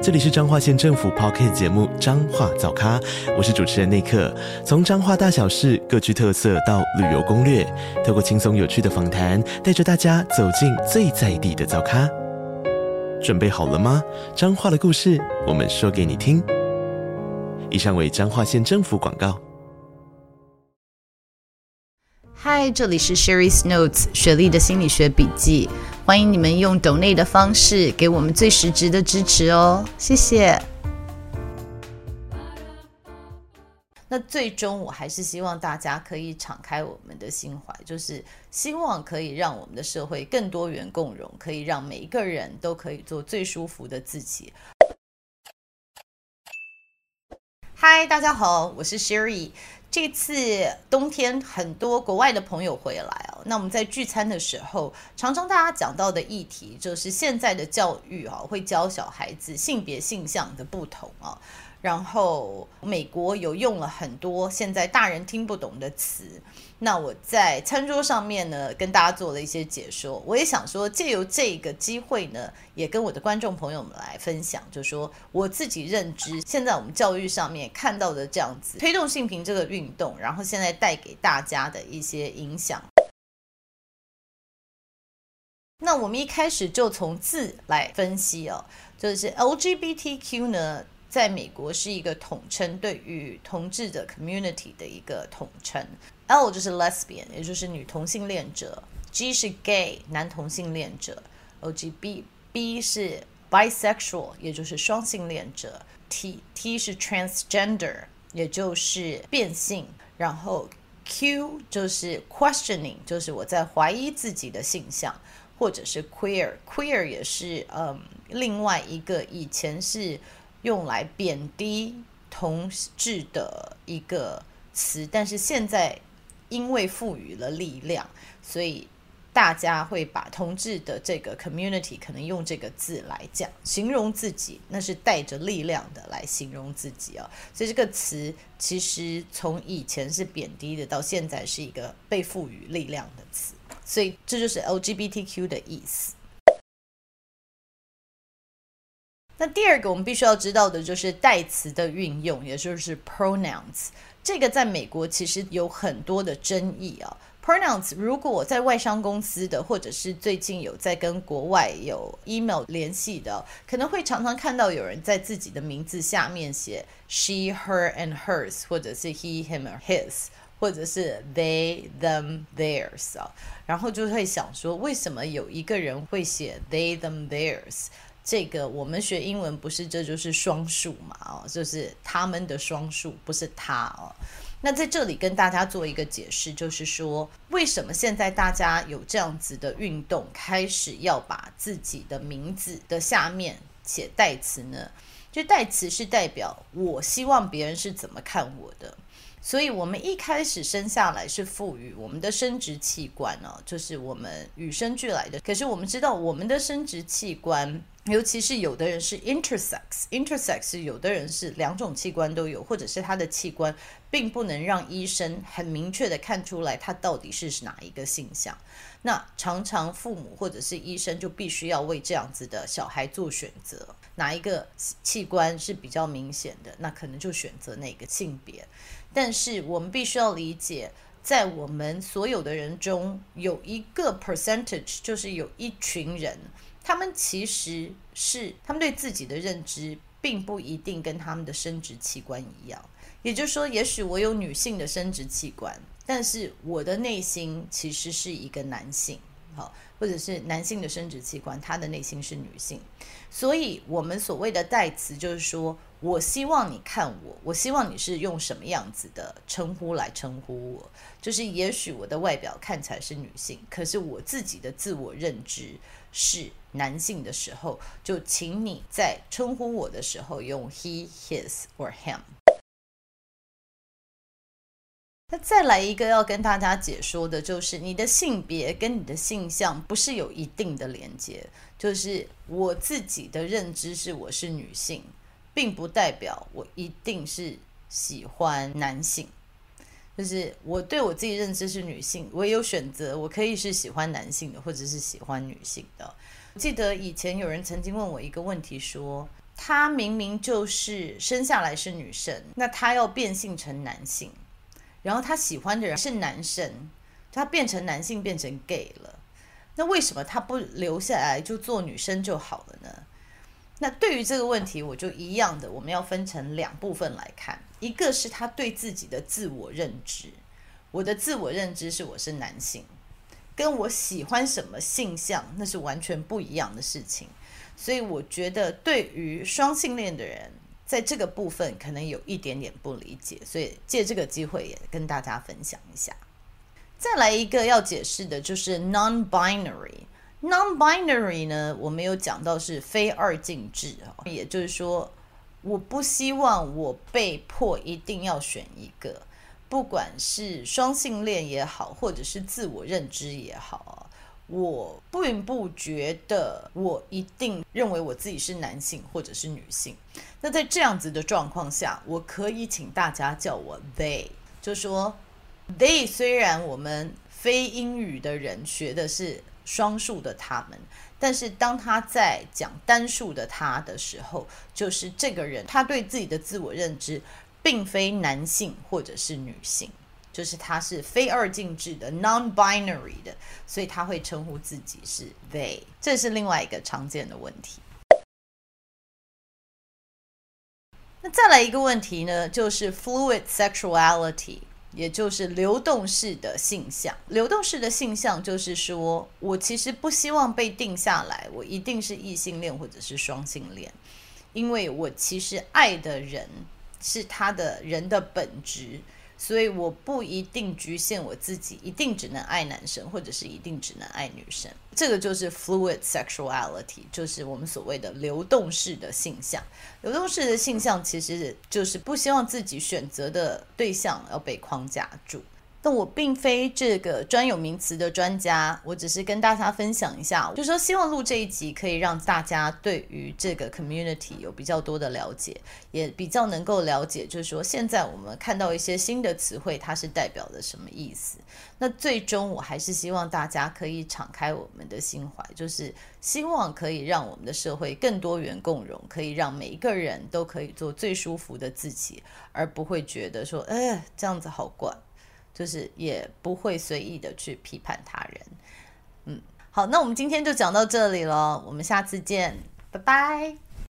这里是彰化县政府 Podcast 节目《彰化早咖》，我是主持人内克。从彰化大小事各具特色到旅游攻略，透过轻松有趣的访谈，带着大家走进最在地的早咖。准备好了吗？彰化的故事，我们说给你听。以上为彰化县政府广告。嗨，这里是 Sherry's Notes 雪莉的心理学笔记。欢迎你们用 donate 的方式给我们最实质的支持哦，谢谢。那最终我还是希望大家可以敞开我们的心怀，就是希望可以让我们的社会更多元共融，可以让每一个人都可以做最舒服的自己。嗨，大家好，我是 Sherry。这次冬天很多国外的朋友回来哦，那我们在聚餐的时候，常常大家讲到的议题就是现在的教育啊，会教小孩子性别性向的不同啊。然后美国有用了很多现在大人听不懂的词，那我在餐桌上面呢，跟大家做了一些解说。我也想说，借由这个机会呢，也跟我的观众朋友们来分享，就说我自己认知现在我们教育上面看到的这样子推动性平这个运动，然后现在带给大家的一些影响。那我们一开始就从字来分析哦，就是 LGBTQ 呢。在美国是一个统称，对于同志的 community 的一个统称。L 就是 lesbian，也就是女同性恋者；G 是 gay，男同性恋者；OGB，B 是 bisexual，也就是双性恋者；T T 是 transgender，也就是变性；然后 Q 就是 questioning，就是我在怀疑自己的性向，或者是 queer，queer 也是嗯另外一个以前是。用来贬低同志的一个词，但是现在因为赋予了力量，所以大家会把同志的这个 community 可能用这个字来讲形容自己，那是带着力量的来形容自己啊。所以这个词其实从以前是贬低的，到现在是一个被赋予力量的词，所以这就是 LGBTQ 的意思。那第二个我们必须要知道的就是代词的运用，也就是 pronouns。这个在美国其实有很多的争议啊。pronouns 如果我在外商公司的，或者是最近有在跟国外有 email 联系的，可能会常常看到有人在自己的名字下面写 she, her and hers，或者是 he, him or his，或者是 they, them, theirs 啊。然后就会想说，为什么有一个人会写 they, them, theirs？这个我们学英文不是这就是双数嘛？哦，就是他们的双数，不是他哦。那在这里跟大家做一个解释，就是说为什么现在大家有这样子的运动，开始要把自己的名字的下面写代词呢？就代词是代表我希望别人是怎么看我的。所以，我们一开始生下来是赋予我们的生殖器官、哦，就是我们与生俱来的。可是，我们知道我们的生殖器官，尤其是有的人是 intersex，intersex 有的人是两种器官都有，或者是他的器官并不能让医生很明确的看出来他到底是哪一个性向。那常常父母或者是医生就必须要为这样子的小孩做选择，哪一个器官是比较明显的，那可能就选择哪个性别。但是我们必须要理解，在我们所有的人中，有一个 percentage，就是有一群人，他们其实是他们对自己的认知，并不一定跟他们的生殖器官一样。也就是说，也许我有女性的生殖器官，但是我的内心其实是一个男性，好，或者是男性的生殖器官，他的内心是女性。所以，我们所谓的代词，就是说。我希望你看我，我希望你是用什么样子的称呼来称呼我？就是也许我的外表看起来是女性，可是我自己的自我认知是男性的时候，就请你在称呼我的时候用 he, his or him。那再来一个要跟大家解说的，就是你的性别跟你的性向不是有一定的连接。就是我自己的认知是我是女性，并不代表我一定是喜欢男性。就是我对我自己认知是女性，我也有选择，我可以是喜欢男性的，或者是喜欢女性的。记得以前有人曾经问我一个问题，说他明明就是生下来是女生，那他要变性成男性，然后他喜欢的人是男生，他变成男性变成 gay 了，那为什么他不留下来就做女生就好了呢？那对于这个问题，我就一样的，我们要分成两部分来看。一个是他对自己的自我认知，我的自我认知是我是男性，跟我喜欢什么性向那是完全不一样的事情。所以我觉得对于双性恋的人，在这个部分可能有一点点不理解，所以借这个机会也跟大家分享一下。再来一个要解释的就是 non-binary。Non-binary 呢，我们有讲到是非二进制啊，也就是说。我不希望我被迫一定要选一个，不管是双性恋也好，或者是自我认知也好，我并不觉得我一定认为我自己是男性或者是女性。那在这样子的状况下，我可以请大家叫我 they，就说 they。虽然我们非英语的人学的是双数的他们。但是当他在讲单数的他的时候，就是这个人他对自己的自我认知并非男性或者是女性，就是他是非二进制的 （non-binary） 的，所以他会称呼自己是 they。这是另外一个常见的问题。那再来一个问题呢，就是 fluid sexuality。也就是流动式的性向，流动式的性向就是说，我其实不希望被定下来，我一定是异性恋或者是双性恋，因为我其实爱的人是他的人的本质。所以我不一定局限我自己，一定只能爱男生，或者是一定只能爱女生。这个就是 fluid sexuality，就是我们所谓的流动式的性向。流动式的性向其实就是不希望自己选择的对象要被框架住。但我并非这个专有名词的专家，我只是跟大家分享一下，就说希望录这一集可以让大家对于这个 community 有比较多的了解，也比较能够了解，就是说现在我们看到一些新的词汇，它是代表的什么意思。那最终我还是希望大家可以敞开我们的心怀，就是希望可以让我们的社会更多元共融，可以让每一个人都可以做最舒服的自己，而不会觉得说，哎，这样子好怪。就是也不会随意的去批判他人，嗯，好，那我们今天就讲到这里了，我们下次见，拜拜。